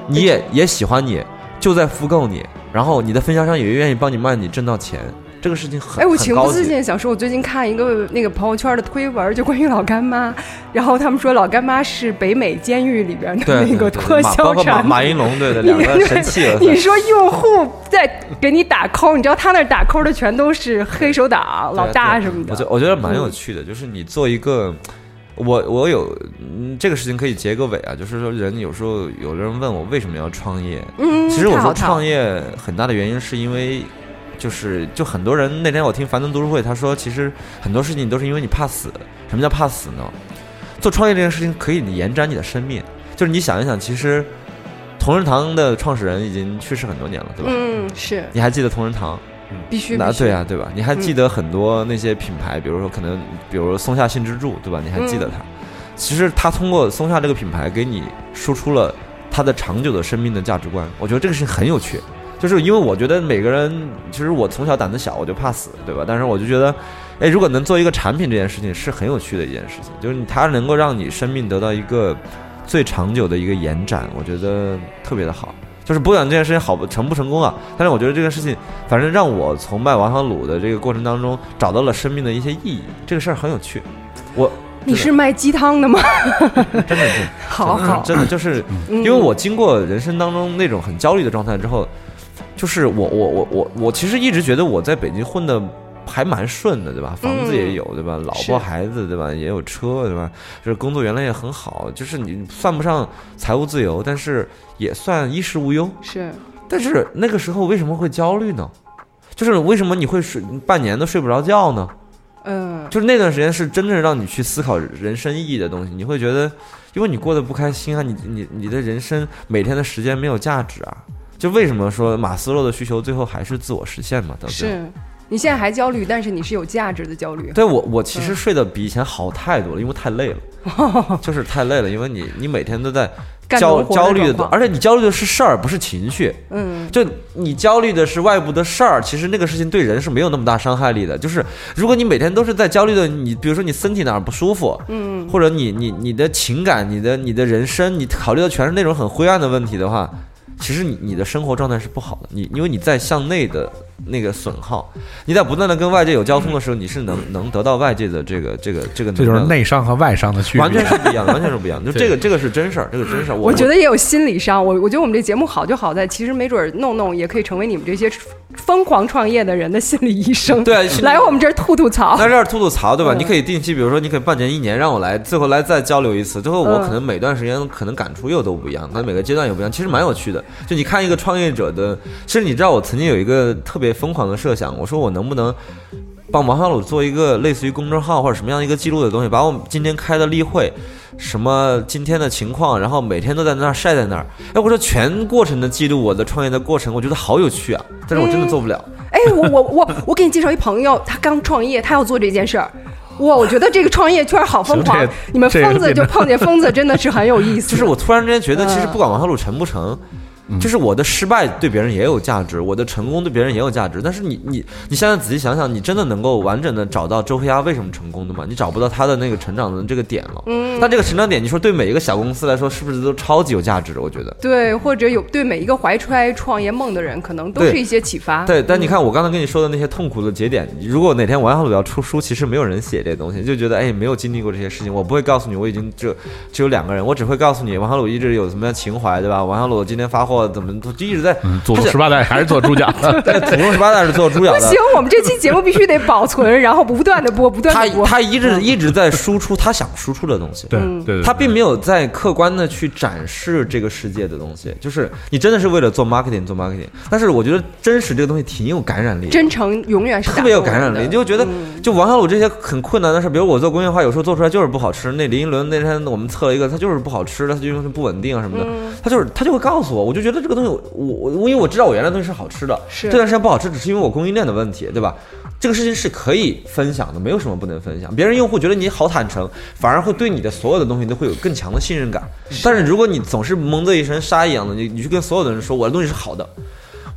你也也喜欢你，就在复购你，然后你的分销商也愿意帮你卖，你挣到钱。这个事情很哎，我情不自禁想说，我最近看一个那个朋友圈的推文，就关于老干妈，然后他们说老干妈是北美监狱里边的那个脱销包括马产马云龙对的 [LAUGHS] 两个神器了。你说用户在给你打 call，你知道他那打 call 的全都是黑手党、老大什么的。我觉我觉得蛮有趣的，就是你做一个，我我有嗯这个事情可以结个尾啊，就是说人有时候有的人问我为什么要创业，嗯其实我说创业很大的原因是因为。就是，就很多人那天我听樊登读书会，他说其实很多事情都是因为你怕死。什么叫怕死呢？做创业这件事情可以延展你的生命。就是你想一想，其实同仁堂的创始人已经去世很多年了，对吧？嗯，是你还记得同仁堂？必须必须那对啊，对吧？你还记嗯得很多那些品牌，比如说可能，比如松下幸之助，对吧？你还记得嗯它？其实他通过松下这个品牌给你输出了他的长久的生命的价值观。我觉得这个事情很有趣，就是因为我觉得每个人，其实我从小胆子小，我就怕死，对吧？但是我就觉得，哎，如果能做一个产品，这件事情是很有趣的一件事情，就是它能够让你生命得到一个最长久的一个延展，我觉得特别的好。就是不管这件事情好不成不成功啊，但是我觉得这个事情，反正让我从卖王小卤的这个过程当中找到了生命的一些意义，这个事儿很有趣。我你是卖鸡汤的吗？[LAUGHS] 真的是，好好真的就是，嗯因为我经过人生当中那种很焦虑的状态之后，就是我我我我我其实一直觉得我在北京混的还蛮顺的，对吧？房子也有，对吧？老婆孩子，对吧？也有车，对吧？就是工作原来也很好，就是你算不上财务自由，但是也算衣食无忧。是，但是那个时候为什么会焦虑呢？就是为什么你会睡半年都睡不着觉呢？嗯，就是那段时间是真正让你去思考人生意义的东西，你会觉得，因为你过得不开心啊，你你你的人生每天的时间没有价值啊。就为什么说马斯洛的需求最后还是自我实现嘛？到最后是。你现在还焦虑，但是你是有价值的焦虑。对我，我其实睡得比以前好太多了，因为太累了，[LAUGHS] 就是太累了，因为你你每天都在焦焦虑的而且你焦虑的是事儿，不是情绪。嗯，就你焦虑的是外部的事儿，其实那个事情对人是没有那么大伤害力的。就是如果你每天都是在焦虑的，你比如说你身体哪儿不舒服，嗯，或者你你你的情感、你的你的人生，你考虑的全是那种很灰暗的问题的话，其实你你的生活状态是不好的。你因为你在向内的那个损耗，你在不断的跟外界有交通的时候，你是能能得到外界的这个这个这个这就是内伤和外伤的区别，完全是不一样，完全是不一样。就这个这个是真事儿，这个真事儿。我觉得也有心理上，我我觉得我们这节目好就好在，其实没准儿弄弄也可以成为你们这些疯狂创业的人的心理医生。对 [LAUGHS] 来我们这儿吐吐槽。在这儿吐吐槽，对吧？嗯你可以定期，比如说，你可以半年、一年让我来，最后来再交流一次。最后我嗯可能每段时间可能感触又都不一样，但每个阶段也不一样，其实蛮有趣的。就你看一个创业者的，其实你知道，我曾经有一个特别疯狂的设想，我说我能不能帮王小鲁做一个类似于公众号或者什么样的一个记录的东西，把我们今天开的例会。什么今天的情况，然后每天都在那儿晒在那儿。哎，我说全过程的记录我的创业的过程，我觉得好有趣啊！但是我真的做不了。哎，我我我我给你介绍一朋友，他刚创业，他要做这件事儿。哇，我觉得这个创业圈好疯狂！[LAUGHS] 你们疯子就碰见疯子，真的是很有意思。[LAUGHS] 就是我突然之间觉得，其实嗯不管王小鲁成不成，就是我的失败对别人也有价值，我的成功对别人也有价值。但是你你你现在仔细想想，你真的能够完整的找到周黑鸭为什么成功的吗？你找不到他的那个成长的这个点了。嗯但这个成长点，你说对每一个小公司来说，是不是都超级有价值的？我觉得。对，或者有对每一个怀揣创业梦的人，可能都是一些启发。对，但你看我刚才跟你说的那些痛苦的节点，如果哪天王小鲁要出书，其实没有人写这些东西，就觉得哎，没有经历过这些事情，我不会告诉你我已经只只有两个人，我只会告诉你王小鲁一直有什么样情怀，对吧？王小鲁今天发货怎么就一直在祖宗十八代还是做猪脚的，[LAUGHS] 对，祖宗十八代是做猪脚的。不行。，我们这期节目必须得保存，然后不断的播，不断的播。他一直一直在输出他想输出的东西，对对对他并没有在客观的去展示这个世界的东西，就是你真的是为了做 marketing 做 marketing，但是我觉得真实这个东西挺有感染力的，真诚永远是特别有感染力，你就觉得嗯。就王小鲁这些很困难的事，比如我做工业化，有时候做出来就是不好吃。那林依轮那天我们测了一个，它就是不好吃，它就因为不稳定啊什么的，嗯。他就是他就会告诉我，我就觉得这个东西我我我因为我知道我原来的东西是好吃的，是这段时间不好吃，只是因为我供应链的问题，对吧？这个事情是可以分享的，没有什么不能分享。别人用户觉得你好坦诚，反而会对你的所有的东西都会有更强的信任感。但是如果你总是蒙着一身纱一样的，你你去跟所有的人说我的东西是好的，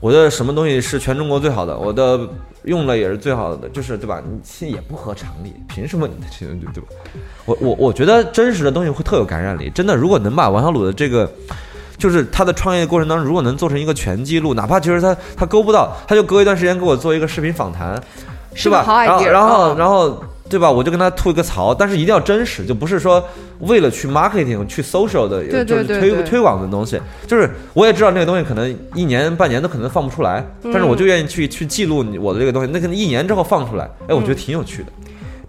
我的什么东西是全中国最好的，我的用了也是最好的，就是对吧？你其实也不合常理，凭什么你的对对吧？我我我觉得真实的东西会特有感染力，真的。如果能把王小鲁的这个，就是他的创业过程当中，如果能做成一个全记录，哪怕其实他他勾不到，他就隔一段时间给我做一个视频访谈，是吧？好然后然后嗯然后对吧？我就跟他吐一个槽，但是一定要真实，就不是说为了去 marketing 去 social 的，对就是推推广的东西。就是我也知道那个东西可能一年半年都可能放不出来，但是我就愿意去去记录我的这个东西，那可能一年之后放出来，哎，我觉得挺有趣的。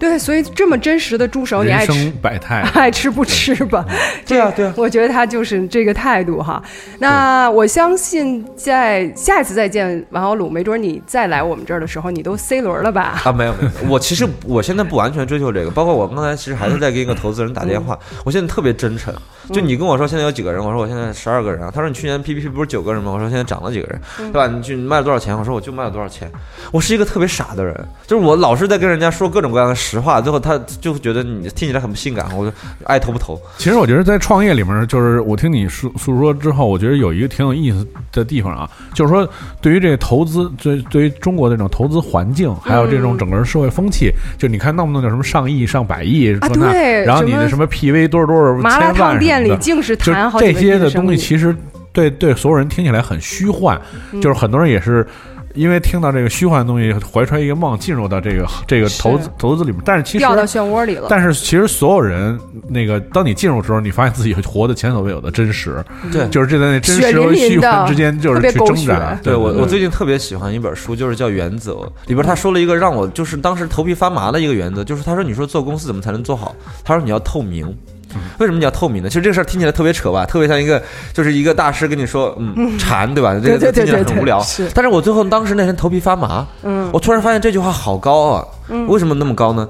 对，所以这么真实的猪手，你爱吃生百态。[LAUGHS] 爱吃不吃吧？对啊 [LAUGHS] 对啊我觉得他就是这个态度哈。那我相信在下一次再见王小鲁，没准你再来我们这儿的时候，你都 C 轮了吧？啊，没有没有，我其实 [LAUGHS] 我现在不完全追求这个，包括我刚才其实还是在给一个投资人打电话，我现在特别真诚。就你跟我说现在有几个人，我说我现在十二个人啊。他说你去年 PPP 不是九个人吗？我说现在涨了几个人，对吧？你去卖了多少钱？我说我就卖了多少钱。我是一个特别傻的人，就是我老是在跟人家说各种各样的实话，最后他就觉得你听起来很不性感，我就爱投不投。其实我觉得在创业里面，就是我听你诉诉说之后，我觉得有一个挺有意思的地方啊，就是说对于这个投资，对对于中国这种投资环境，还有这种整个社会风气，就你看弄不弄叫什么上亿、上百亿，啊说那，对然后你的什么 PV 多少多少麻辣千万烫店里什么的净是就谈好几个亿这些的东西其实对对所有人听起来很虚幻，嗯就是很多人也是。因为听到这个虚幻的东西，怀揣一个梦，进入到这个这个投资投资里面，但是其实掉到漩涡里了。但是其实所有人那个，当你进入的时候，你发现自己活得前所未有的真实，对就是这在那真实和虚幻之间就是去挣扎。对我，对我最近特别喜欢一本书，就是叫《原则》，里边他说了一个让我就是当时头皮发麻的一个原则，就是他说你说做公司怎么才能做好？他说你要透明。[LAUGHS] 为什么你要透明呢？其实这个事儿听起来特别扯吧，特别像一个就是一个大师跟你说，嗯，禅对吧？这个听起来很无聊。是但是我最后当时那天头皮发麻，嗯我突然发现这句话好高啊！为什么那么高呢？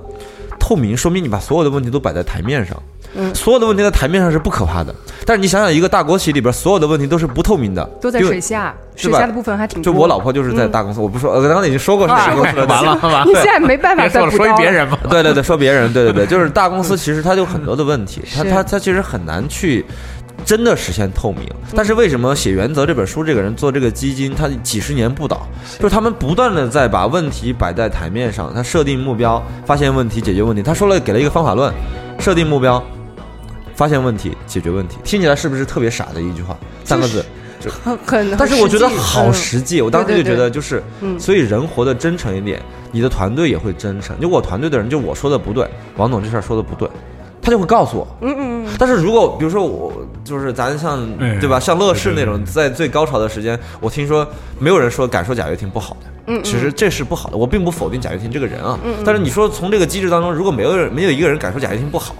透明说明你把所有的问题都摆在台面上，嗯所有的问题在台面上是不可怕的。但是你想想，一个大国企里边所有的问题都是不透明的，都在水下，是吧水下的部分还挺多。就我老婆就是在大公司，我不说，呃，刚才已经说过是哪个公司了，完了完了你现在没办法别说了，再说别人嘛。对对对，说别人，对对对，[LAUGHS] 就是大公司其实它有很多的问题，它是它它其实很难去。真的实现透明，但是为什么写《原则》这本书，这个人做这个基金，他几十年不倒，就是他们不断的在把问题摆在台面上，他设定目标，发现问题，解决问题。他说了，给了一个方法论，设定目标，发现问题，解决问题，听起来是不是特别傻的一句话？三个字，很很，但是我觉得很实际好嗯实际，我当时就觉得就是，嗯所以人活得真诚一点，你的团队也会真诚。就我团队的人，就我说的不对，王总这事儿说的不对，他就会告诉我。嗯嗯嗯，但是如果比如说我就是咱像哎对吧，像乐视那种在最高潮的时间，我听说没有人说敢说贾跃亭不好的。嗯嗯其实这是不好的，我并不否定贾跃亭这个人啊。但是你说从这个机制当中，如果没有人没有一个人敢说贾跃亭不好，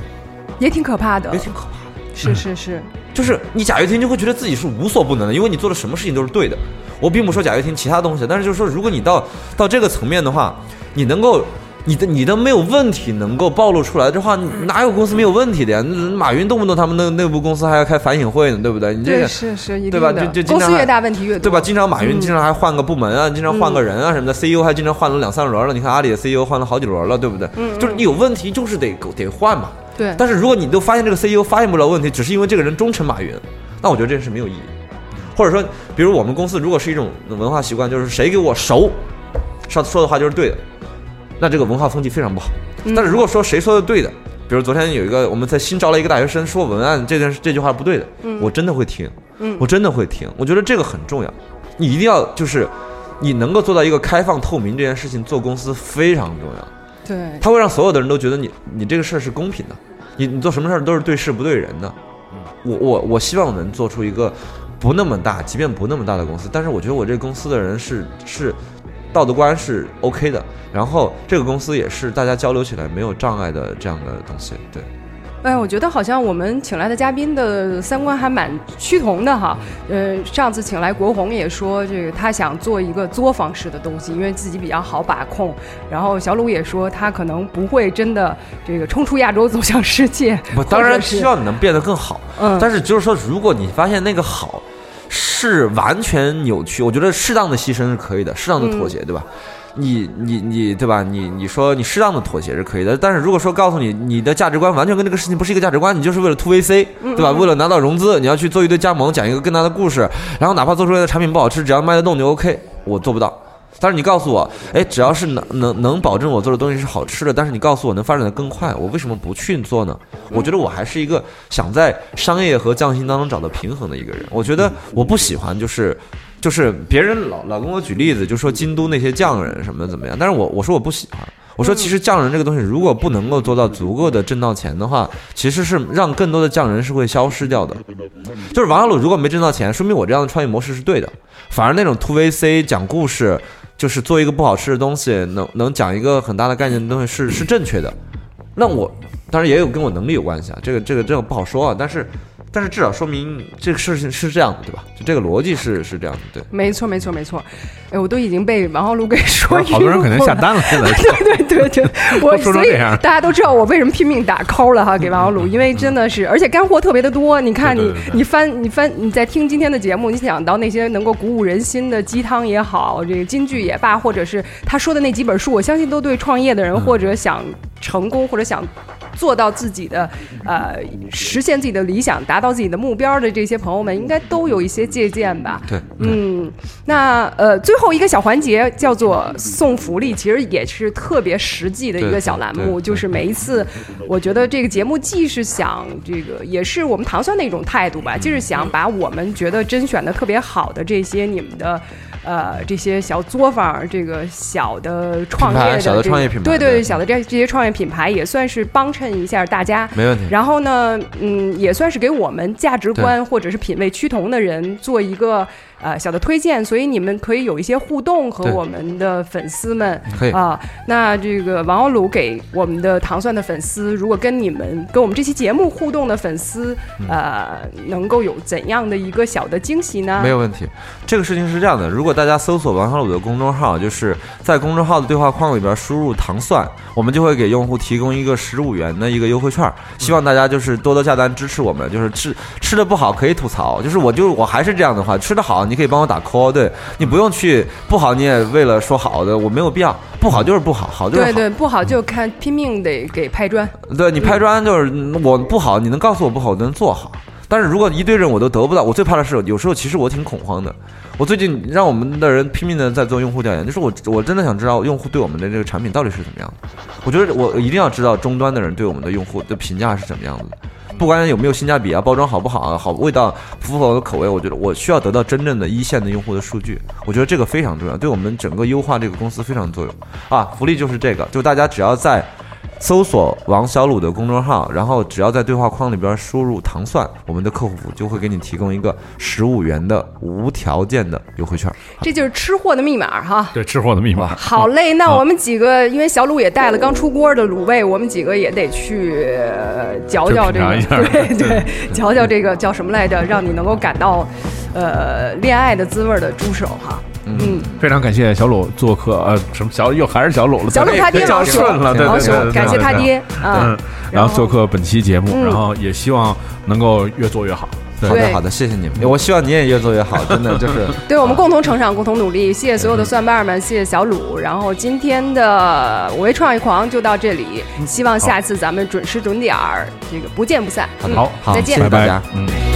也挺可怕的也，挺可怕的。是是是，就是你贾跃亭就会觉得自己是无所不能的，因为你做的什么事情都是对的。我并不说贾跃亭其他东西，但是就是说，如果你到到这个层面的话，你能够。你的你的没有问题能够暴露出来的话，哪有公司没有问题的呀？马云动不动他们那内部公司还要开反省会呢，对不对？你这个是是对吧的就就经常公司越大问题越多，对吧？经常马云嗯经常还换个部门啊，经常换个人啊什么的，CEO 还经常换了两三轮了。你看阿里的 CEO 换了好几轮了，对不对？嗯就是你有问题就是得得换嘛。对，但是如果你都发现这个 CEO 发现不了问题，只是因为这个人忠诚马云，那我觉得这件事没有意义。或者说，比如我们公司如果是一种文化习惯，就是谁给我熟，说说的话就是对的，那这个文化风气非常不好。嗯但是如果说谁说的对的，比如昨天有一个我们在新招了一个大学生说文案这件事这句话不对的，我真的会听，嗯我真的会听。我觉得这个很重要，你一定要就是你能够做到一个开放透明这件事情，做公司非常重要。对，他会让所有的人都觉得你你这个事儿是公平的，你你做什么事儿都是对事不对人的。我我我希望能做出一个不那么大，即便不那么大的公司，但是我觉得我这个公司的人是是道德观是 OK 的，然后这个公司也是大家交流起来没有障碍的这样的东西。对，哎，我觉得好像我们请来的嘉宾的三观还蛮趋同的哈。呃，上次请来国红也说，这个他想做一个作坊式的东西，因为自己比较好把控。然后小鲁也说，他可能不会真的这个冲出亚洲走向世界。[LAUGHS] 我当然希望你能变得更好，嗯但是就是说，如果你发现那个好是完全扭曲，我觉得适当的牺牲是可以的，适当的妥协，对吧？你你你对吧？你你说你适当的妥协是可以的，但是如果说告诉你你的价值观完全跟这个事情不是一个价值观，你就是为了突 VC，对吧？为了拿到融资，你要去做一堆加盟，讲一个更大的故事，然后哪怕做出来的产品不好吃，只要卖得动就 OK，我做不到。但是你告诉我，哎，只要是能能能保证我做的东西是好吃的，但是你告诉我能发展的更快，我为什么不去做呢？我觉得我还是一个想在商业和匠心当中找到平衡的一个人。我觉得我不喜欢就是。就是别人老老跟我举例子，就说京都那些匠人什么怎么样，但是我我说我不喜欢，我说其实匠人这个东西如果不能够做到足够的挣到钱的话，其实是让更多的匠人是会消失掉的。就是王小鲁如果没挣到钱，说明我这样的创业模式是对的，反而那种突 VC 讲故事，就是做一个不好吃的东西，能能讲一个很大的概念的东西是是正确的。那我当然也有跟我能力有关系啊，这个这个这个不好说啊，但是。但是至少说明这个事情是这样的，对吧？就这个逻辑是是这样的，对。没错，没错，没错。哎，我都已经被王浩路给说了好多人可能下单了，现在。[LAUGHS] 对对对对，我 [LAUGHS] 所以大家都知道我为什么拼命打 call 了哈，给王浩路，[LAUGHS] 因为真的是，而且干货特别的多。你看你你翻你翻你在听今天的节目，你想到那些能够鼓舞人心的鸡汤也好，这个金句也罢，或者是他说的那几本书，我相信都对创业的人或者想成功或者想。做到自己的，呃，实现自己的理想，达到自己的目标的这些朋友们，应该都有一些借鉴吧？对，嗯，那呃，最后一个小环节叫做送福利，其实也是特别实际的一个小栏目，就是每一次，我觉得这个节目既是想这个，也是我们糖蒜的一种态度吧，就是想把我们觉得甄选的特别好的这些你们的。呃，这些小作坊，这个小的创业的小的创业品牌，对对，小的这这些创业品牌也算是帮衬一下大家，没问题。然后呢，嗯，也算是给我们价值观或者是品味趋同的人做一个。呃，小的推荐，所以你们可以有一些互动和我们的粉丝们，可以啊。那这个王小鲁给我们的糖蒜的粉丝，如果跟你们跟我们这期节目互动的粉丝，呃，能够有怎样的一个小的惊喜呢？没有问题。这个事情是这样的，如果大家搜索王小鲁的公众号，就是在公众号的对话框里边输入“糖蒜”，我们就会给用户提供一个十五元的一个优惠券。希望大家就是多多下单支持我们，就是吃吃的不好可以吐槽，就是我就我还是这样的话，吃的好。你可以帮我打 call，对你不用去不好，你也为了说好的，我没有必要。不好就是不好，好就是好。对对，不好就看拼命得给拍砖。对你拍砖就是我不好，你能告诉我不好，我能做好。但是如果一堆人我都得不到，我最怕的是有时候其实我挺恐慌的。我最近让我们的人拼命的在做用户调研，就是我我真的想知道用户对我们的这个产品到底是怎么样的。我觉得我一定要知道终端的人对我们的用户的评价是怎么样的。不管有没有性价比啊，包装好不好啊，好味道符不符合我的口味，我觉得我需要得到真正的一线的用户的数据，我觉得这个非常重要，对我们整个优化这个公司非常作用啊。福利就是这个，就大家只要在。搜索王小鲁的公众号，然后只要在对话框里边输入“糖蒜”，我们的客服就会给你提供一个十五元的无条件的优惠券。这就是吃货的密码哈。对，吃货的密码。好嘞，那 [LAUGHS] 我们几个，因为小鲁也带了刚出锅的卤味，我们几个也得去嚼嚼这个，[LAUGHS] 对对，嚼嚼这个叫什么来着？让你能够感到，呃，恋爱的滋味的猪手哈。嗯，非常感谢小鲁做客，呃，什么小又还是小鲁了，小鲁他爹老顺了，对对对，感谢他爹，嗯，然后做客本期节目，然后也希望能够越做越好。好的好的，谢谢你们，我希望你也越做越好，[LAUGHS] 真的就是，对我们共同成长，共同努力。谢谢所有的蒜瓣们，谢谢小鲁。然后今天的我为创业狂就到这里，希望下次咱们准时准点儿，这个不见不散。好，再见，谢谢大家，嗯。